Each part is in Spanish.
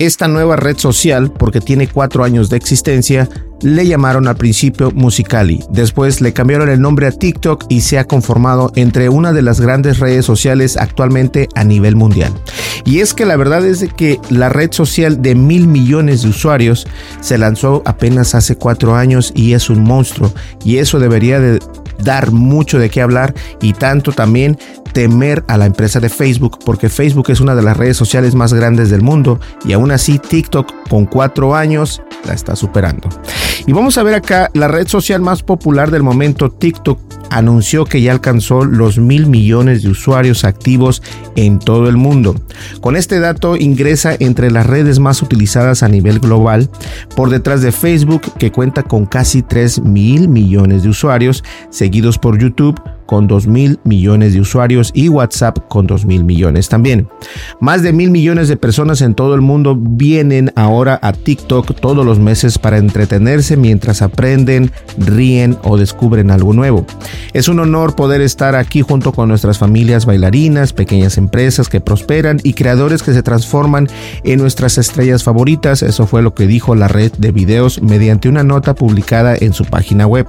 Esta nueva red social, porque tiene cuatro años de existencia, le llamaron al principio Musicali. Después le cambiaron el nombre a TikTok y se ha conformado entre una de las grandes redes sociales actualmente a nivel mundial. Y es que la verdad es que la red social de mil millones de usuarios se lanzó apenas hace cuatro años y es un monstruo. Y eso debería de dar mucho de qué hablar y tanto también temer a la empresa de Facebook porque Facebook es una de las redes sociales más grandes del mundo y aún así TikTok con cuatro años la está superando. Y vamos a ver acá la red social más popular del momento, TikTok, anunció que ya alcanzó los mil millones de usuarios activos en todo el mundo. Con este dato ingresa entre las redes más utilizadas a nivel global, por detrás de Facebook, que cuenta con casi 3 mil millones de usuarios, seguidos por YouTube con 2 mil millones de usuarios y WhatsApp con 2 mil millones también. Más de mil millones de personas en todo el mundo vienen ahora a TikTok todos los meses para entretenerse mientras aprenden, ríen o descubren algo nuevo. Es un honor poder estar aquí junto con nuestras familias bailarinas, pequeñas empresas que prosperan y creadores que se transforman en nuestras estrellas favoritas. Eso fue lo que dijo la red de videos mediante una nota publicada en su página web.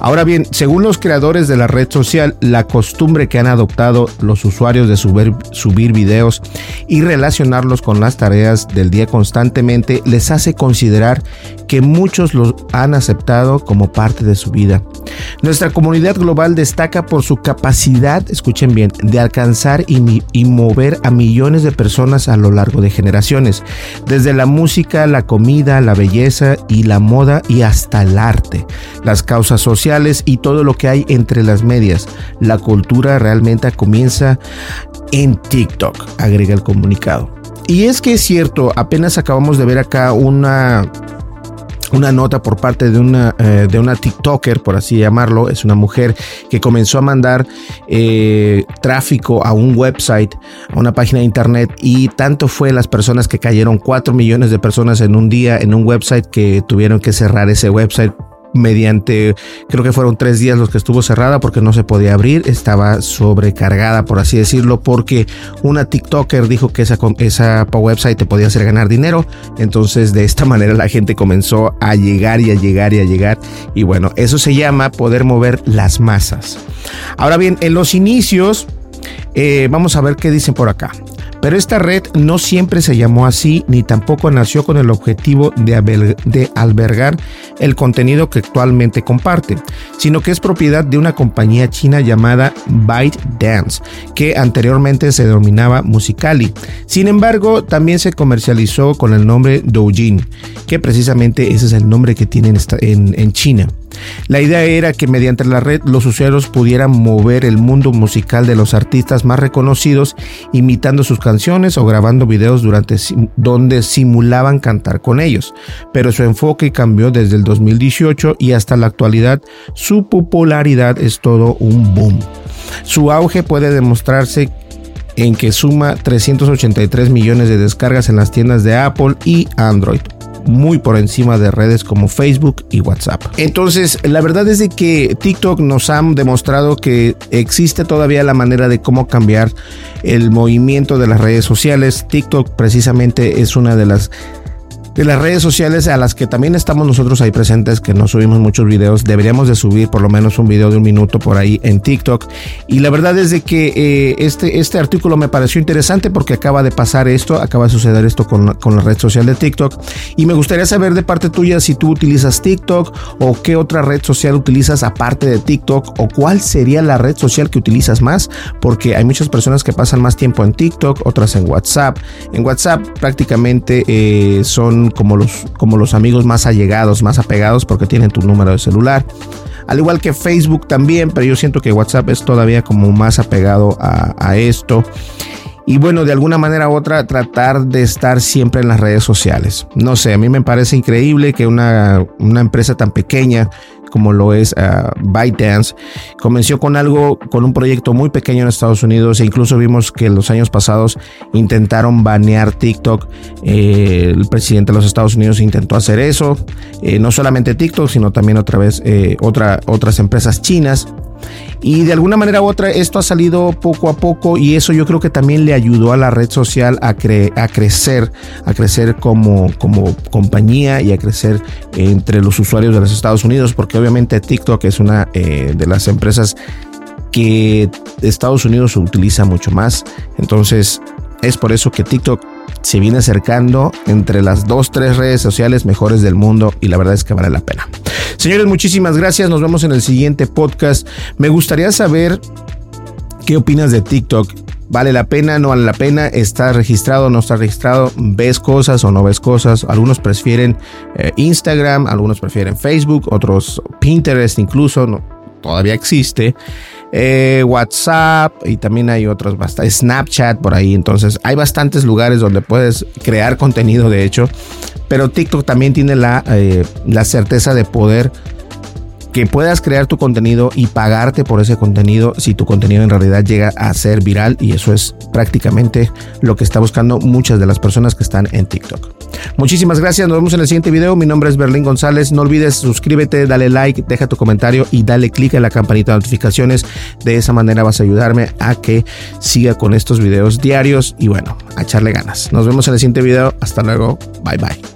Ahora bien, según los creadores de la red social, la costumbre que han adoptado los usuarios de subir, videos y relacionarlos con las tareas del día constantemente les hace considerar que muchos los han aceptado como parte de su vida. Nuestra comunidad global destaca por su capacidad, escuchen bien, de alcanzar y, y mover a millones de personas a lo largo de generaciones, desde la música, la comida, la belleza y la moda y hasta el arte, las causas sociales y todo lo que hay entre las medias la cultura realmente comienza en TikTok, agrega el comunicado. Y es que es cierto, apenas acabamos de ver acá una una nota por parte de una, eh, de una TikToker, por así llamarlo. Es una mujer que comenzó a mandar eh, tráfico a un website, a una página de internet. Y tanto fue las personas que cayeron, 4 millones de personas en un día en un website que tuvieron que cerrar ese website mediante, creo que fueron tres días los que estuvo cerrada porque no se podía abrir, estaba sobrecargada, por así decirlo, porque una TikToker dijo que esa, esa website te podía hacer ganar dinero. Entonces, de esta manera la gente comenzó a llegar y a llegar y a llegar. Y bueno, eso se llama poder mover las masas. Ahora bien, en los inicios, eh, vamos a ver qué dicen por acá. Pero esta red no siempre se llamó así ni tampoco nació con el objetivo de, albergar el contenido que actualmente comparte, sino que es propiedad de una compañía china llamada ByteDance, que anteriormente se denominaba Musicali. Sin embargo, también se comercializó con el nombre Doujin, que precisamente ese es el nombre que tienen en China. La idea era que mediante la red los usuarios pudieran mover el mundo musical de los artistas más reconocidos imitando sus canciones o grabando videos durante donde simulaban cantar con ellos. Pero su enfoque cambió desde el 2018 y hasta la actualidad su popularidad es todo un boom. Su auge puede demostrarse en que suma 383 millones de descargas en las tiendas de Apple y Android muy por encima de redes como Facebook y WhatsApp. Entonces, la verdad es de que TikTok nos ha demostrado que existe todavía la manera de cómo cambiar el movimiento de las redes sociales. TikTok precisamente es una de las de las redes sociales a las que también estamos nosotros ahí presentes, que no subimos muchos videos, deberíamos de subir por lo menos un video de un minuto por ahí en TikTok. Y la verdad es de que eh, este, este artículo me pareció interesante porque acaba de pasar esto, acaba de suceder esto con, con la red social de TikTok. Y me gustaría saber de parte tuya si tú utilizas TikTok o qué otra red social utilizas aparte de TikTok o cuál sería la red social que utilizas más, porque hay muchas personas que pasan más tiempo en TikTok, otras en WhatsApp. En WhatsApp prácticamente eh, son como los, como los amigos más allegados, más apegados porque tienen tu número de celular. Al igual que Facebook también, pero yo siento que WhatsApp es todavía como más apegado a, esto. Y bueno, de alguna manera u otra, tratar de estar siempre en las redes sociales. No sé, a mí me parece increíble que una, una empresa tan pequeña como lo es uh, ByteDance, comenzó con algo, con un proyecto muy pequeño en Estados Unidos e incluso vimos que en los años pasados intentaron banear TikTok. Eh, el presidente de los Estados Unidos intentó hacer eso, eh, no solamente TikTok, sino también otra vez eh, otra, otras empresas chinas. Y de alguna manera u otra esto ha salido poco a poco y eso yo creo que también le ayudó a la red social a, a crecer, a crecer como, como compañía y a crecer entre los usuarios de los Estados Unidos, porque obviamente TikTok es una eh, de las empresas que Estados Unidos utiliza mucho más. Entonces es por eso que TikTok se viene acercando entre las dos, tres redes sociales mejores del mundo y la verdad es que vale la pena. Señores, muchísimas gracias. Nos vemos en el siguiente podcast. Me gustaría saber qué opinas de TikTok. ¿Vale la pena? ¿No vale la pena? ¿Está registrado? ¿No está registrado? ¿Ves cosas o no ves cosas? Algunos prefieren eh, Instagram, algunos prefieren Facebook, otros Pinterest incluso, todavía existe. Eh, WhatsApp y también hay otros, Snapchat por ahí. Entonces hay bastantes lugares donde puedes crear contenido, de hecho. Pero TikTok también tiene la, eh, la certeza de poder que puedas crear tu contenido y pagarte por ese contenido si tu contenido en realidad llega a ser viral y eso es prácticamente lo que está buscando muchas de las personas que están en TikTok. Muchísimas gracias, nos vemos en el siguiente video. Mi nombre es Berlín González. No olvides suscríbete, dale like, deja tu comentario y dale click en la campanita de notificaciones. De esa manera vas a ayudarme a que siga con estos videos diarios y bueno, a echarle ganas. Nos vemos en el siguiente video. Hasta luego. Bye bye.